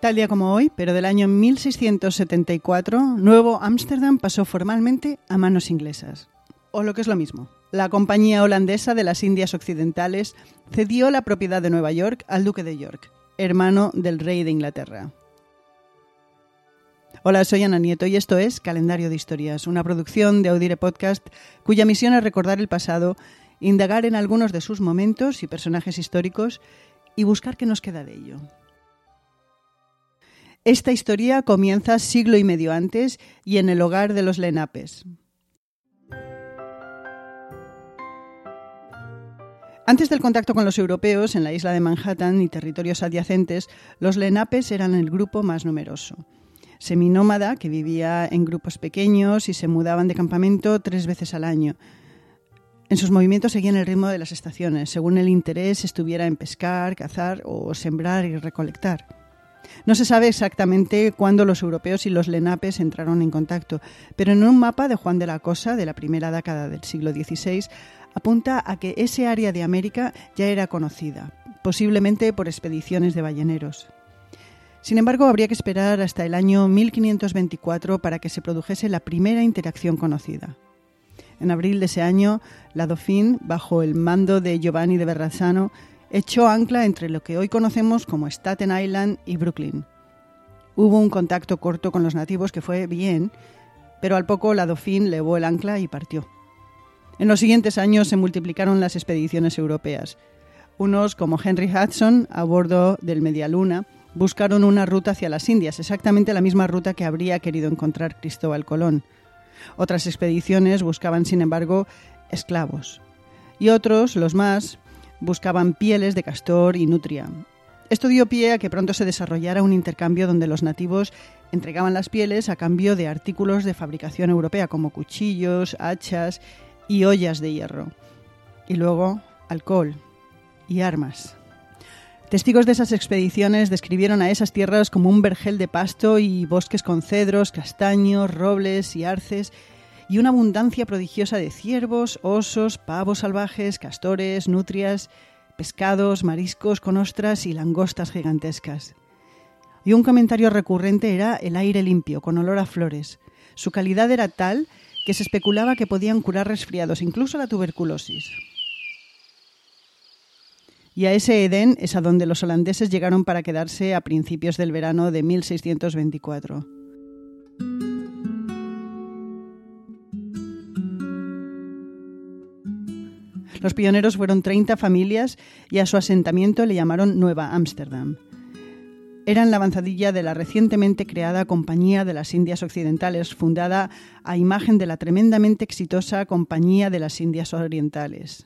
Tal día como hoy, pero del año 1674, Nuevo Ámsterdam pasó formalmente a manos inglesas. O lo que es lo mismo, la Compañía Holandesa de las Indias Occidentales cedió la propiedad de Nueva York al Duque de York, hermano del rey de Inglaterra. Hola, soy Ana Nieto y esto es Calendario de Historias, una producción de Audire Podcast cuya misión es recordar el pasado, indagar en algunos de sus momentos y personajes históricos y buscar qué nos queda de ello. Esta historia comienza siglo y medio antes y en el hogar de los Lenapes. Antes del contacto con los europeos en la isla de Manhattan y territorios adyacentes, los Lenapes eran el grupo más numeroso. Seminómada que vivía en grupos pequeños y se mudaban de campamento tres veces al año. En sus movimientos seguían el ritmo de las estaciones, según el interés estuviera en pescar, cazar o sembrar y recolectar. No se sabe exactamente cuándo los europeos y los lenapes entraron en contacto, pero en un mapa de Juan de la Cosa de la primera década del siglo XVI apunta a que ese área de América ya era conocida, posiblemente por expediciones de balleneros. Sin embargo, habría que esperar hasta el año 1524 para que se produjese la primera interacción conocida. En abril de ese año, la Dauphine, bajo el mando de Giovanni de Verrazzano, echó ancla entre lo que hoy conocemos como Staten Island y Brooklyn. Hubo un contacto corto con los nativos que fue bien, pero al poco la Dauphine levó el ancla y partió. En los siguientes años se multiplicaron las expediciones europeas. Unos, como Henry Hudson, a bordo del Medialuna, buscaron una ruta hacia las Indias, exactamente la misma ruta que habría querido encontrar Cristóbal Colón. Otras expediciones buscaban, sin embargo, esclavos. Y otros, los más, buscaban pieles de castor y nutria. Esto dio pie a que pronto se desarrollara un intercambio donde los nativos entregaban las pieles a cambio de artículos de fabricación europea como cuchillos, hachas y ollas de hierro. Y luego alcohol y armas. Testigos de esas expediciones describieron a esas tierras como un vergel de pasto y bosques con cedros, castaños, robles y arces, y una abundancia prodigiosa de ciervos, osos, pavos salvajes, castores, nutrias, pescados, mariscos con ostras y langostas gigantescas. Y un comentario recurrente era el aire limpio, con olor a flores. Su calidad era tal que se especulaba que podían curar resfriados, incluso la tuberculosis. Y a ese Edén es a donde los holandeses llegaron para quedarse a principios del verano de 1624. Los pioneros fueron 30 familias y a su asentamiento le llamaron Nueva Ámsterdam eran la avanzadilla de la recientemente creada Compañía de las Indias Occidentales, fundada a imagen de la tremendamente exitosa Compañía de las Indias Orientales.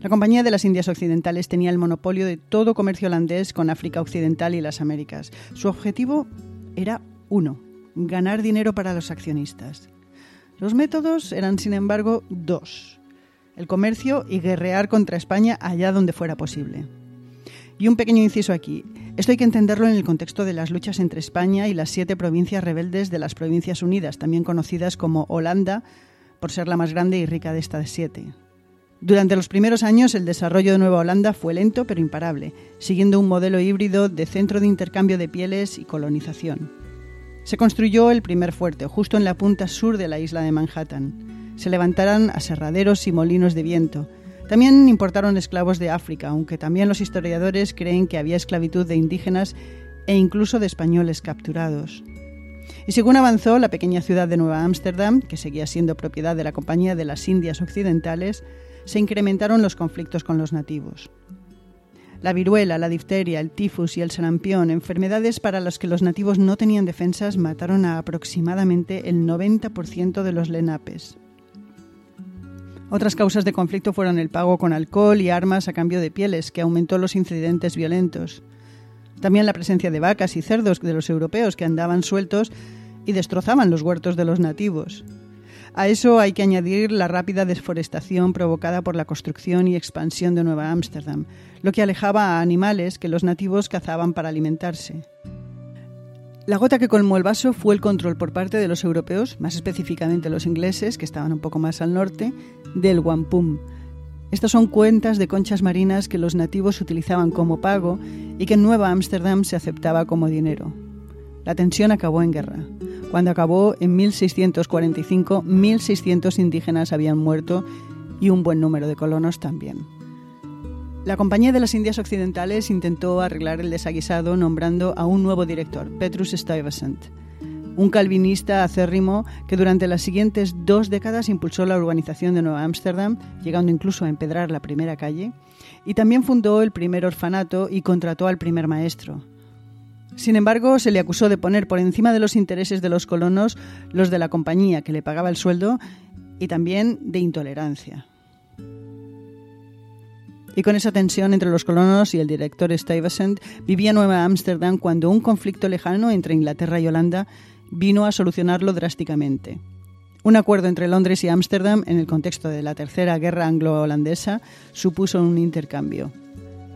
La Compañía de las Indias Occidentales tenía el monopolio de todo comercio holandés con África Occidental y las Américas. Su objetivo era uno, ganar dinero para los accionistas. Los métodos eran, sin embargo, dos, el comercio y guerrear contra España allá donde fuera posible. Y un pequeño inciso aquí. Esto hay que entenderlo en el contexto de las luchas entre España y las siete provincias rebeldes de las Provincias Unidas, también conocidas como Holanda, por ser la más grande y rica de estas siete. Durante los primeros años el desarrollo de Nueva Holanda fue lento pero imparable, siguiendo un modelo híbrido de centro de intercambio de pieles y colonización. Se construyó el primer fuerte, justo en la punta sur de la isla de Manhattan. Se levantaron aserraderos y molinos de viento, también importaron esclavos de África, aunque también los historiadores creen que había esclavitud de indígenas e incluso de españoles capturados. Y según avanzó la pequeña ciudad de Nueva Ámsterdam, que seguía siendo propiedad de la Compañía de las Indias Occidentales, se incrementaron los conflictos con los nativos. La viruela, la difteria, el tifus y el sarampión, enfermedades para las que los nativos no tenían defensas, mataron a aproximadamente el 90% de los lenapes. Otras causas de conflicto fueron el pago con alcohol y armas a cambio de pieles, que aumentó los incidentes violentos. También la presencia de vacas y cerdos de los europeos que andaban sueltos y destrozaban los huertos de los nativos. A eso hay que añadir la rápida desforestación provocada por la construcción y expansión de Nueva Ámsterdam, lo que alejaba a animales que los nativos cazaban para alimentarse. La gota que colmó el vaso fue el control por parte de los europeos, más específicamente los ingleses, que estaban un poco más al norte, del wampum, Estas son cuentas de conchas marinas que los nativos utilizaban como pago y que en Nueva Ámsterdam se aceptaba como dinero. La tensión acabó en guerra. Cuando acabó en 1645, 1.600 indígenas habían muerto y un buen número de colonos también. La Compañía de las Indias Occidentales intentó arreglar el desaguisado nombrando a un nuevo director, Petrus Stuyvesant, un calvinista acérrimo que durante las siguientes dos décadas impulsó la urbanización de Nueva Ámsterdam, llegando incluso a empedrar la primera calle, y también fundó el primer orfanato y contrató al primer maestro. Sin embargo, se le acusó de poner por encima de los intereses de los colonos los de la compañía que le pagaba el sueldo y también de intolerancia. Y con esa tensión entre los colonos y el director Stuyvesant vivía Nueva Ámsterdam cuando un conflicto lejano entre Inglaterra y Holanda vino a solucionarlo drásticamente. Un acuerdo entre Londres y Ámsterdam en el contexto de la Tercera Guerra Anglo-Holandesa supuso un intercambio.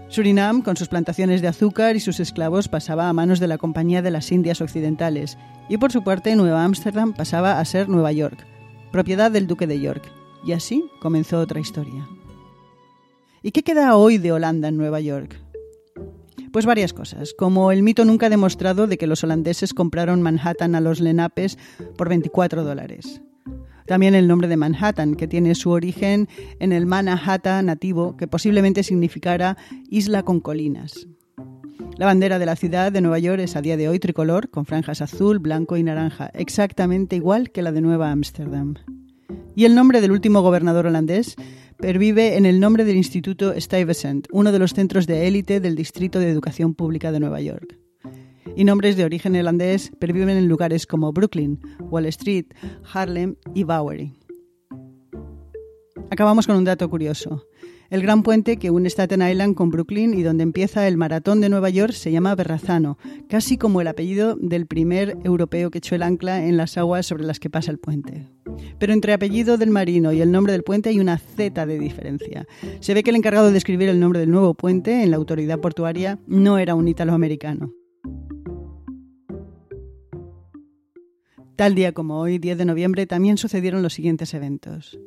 Surinam, con sus plantaciones de azúcar y sus esclavos, pasaba a manos de la Compañía de las Indias Occidentales, y por su parte Nueva Ámsterdam pasaba a ser Nueva York, propiedad del Duque de York. Y así comenzó otra historia. ¿Y qué queda hoy de Holanda en Nueva York? Pues varias cosas, como el mito nunca demostrado de que los holandeses compraron Manhattan a los Lenapes por 24 dólares. También el nombre de Manhattan, que tiene su origen en el Manhattan nativo, que posiblemente significara isla con colinas. La bandera de la ciudad de Nueva York es a día de hoy tricolor, con franjas azul, blanco y naranja, exactamente igual que la de Nueva Ámsterdam. Y el nombre del último gobernador holandés pervive en el nombre del Instituto Stuyvesant, uno de los centros de élite del Distrito de Educación Pública de Nueva York. Y nombres de origen irlandés perviven en lugares como Brooklyn, Wall Street, Harlem y Bowery. Acabamos con un dato curioso. El gran puente que une Staten Island con Brooklyn y donde empieza el maratón de Nueva York se llama Berrazano, casi como el apellido del primer europeo que echó el ancla en las aguas sobre las que pasa el puente. Pero entre apellido del marino y el nombre del puente hay una Z de diferencia. Se ve que el encargado de escribir el nombre del nuevo puente en la autoridad portuaria no era un italoamericano. Tal día como hoy, 10 de noviembre, también sucedieron los siguientes eventos.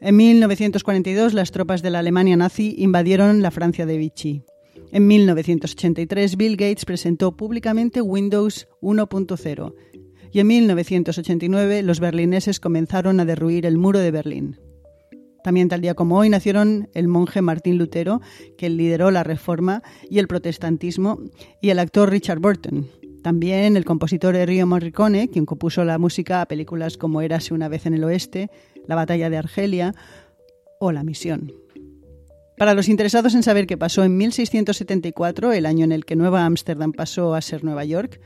En 1942, las tropas de la Alemania nazi invadieron la Francia de Vichy. En 1983, Bill Gates presentó públicamente Windows 1.0 y en 1989 los berlineses comenzaron a derruir el muro de Berlín. También tal día como hoy nacieron el monje Martín Lutero, que lideró la reforma y el protestantismo, y el actor Richard Burton. También el compositor Ennio Morricone, quien compuso la música a películas como Érase una vez en el oeste, La batalla de Argelia o La misión. Para los interesados en saber qué pasó en 1674, el año en el que Nueva Ámsterdam pasó a ser Nueva York,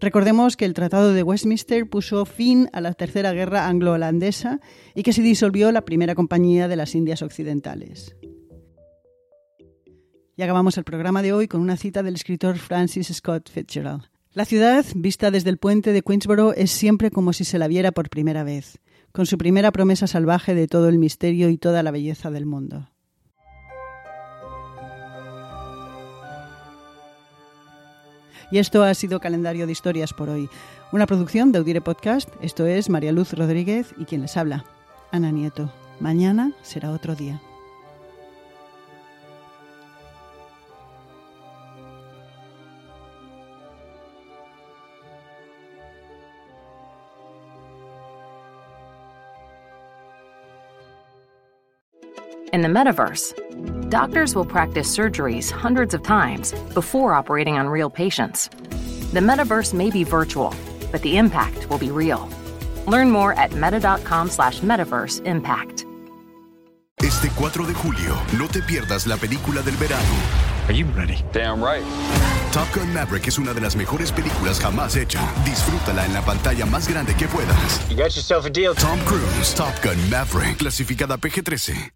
recordemos que el Tratado de Westminster puso fin a la Tercera Guerra Anglo-Holandesa y que se disolvió la Primera Compañía de las Indias Occidentales. Y acabamos el programa de hoy con una cita del escritor Francis Scott Fitzgerald. La ciudad, vista desde el puente de Queensboro, es siempre como si se la viera por primera vez, con su primera promesa salvaje de todo el misterio y toda la belleza del mundo. Y esto ha sido Calendario de Historias por hoy, una producción de Audire Podcast. Esto es María Luz Rodríguez y quien les habla, Ana Nieto. Mañana será otro día. In the metaverse, doctors will practice surgeries hundreds of times before operating on real patients. The metaverse may be virtual, but the impact will be real. Learn more at meta.com slash metaverse impact. Este 4 de julio, no te pierdas la película del verano. Are you ready? Damn right. Top Gun Maverick es una de las mejores películas jamás hecha. Disfrútala en la pantalla más grande que puedas. You got yourself a deal. Tom Cruise, Top Gun Maverick, clasificada PG-13.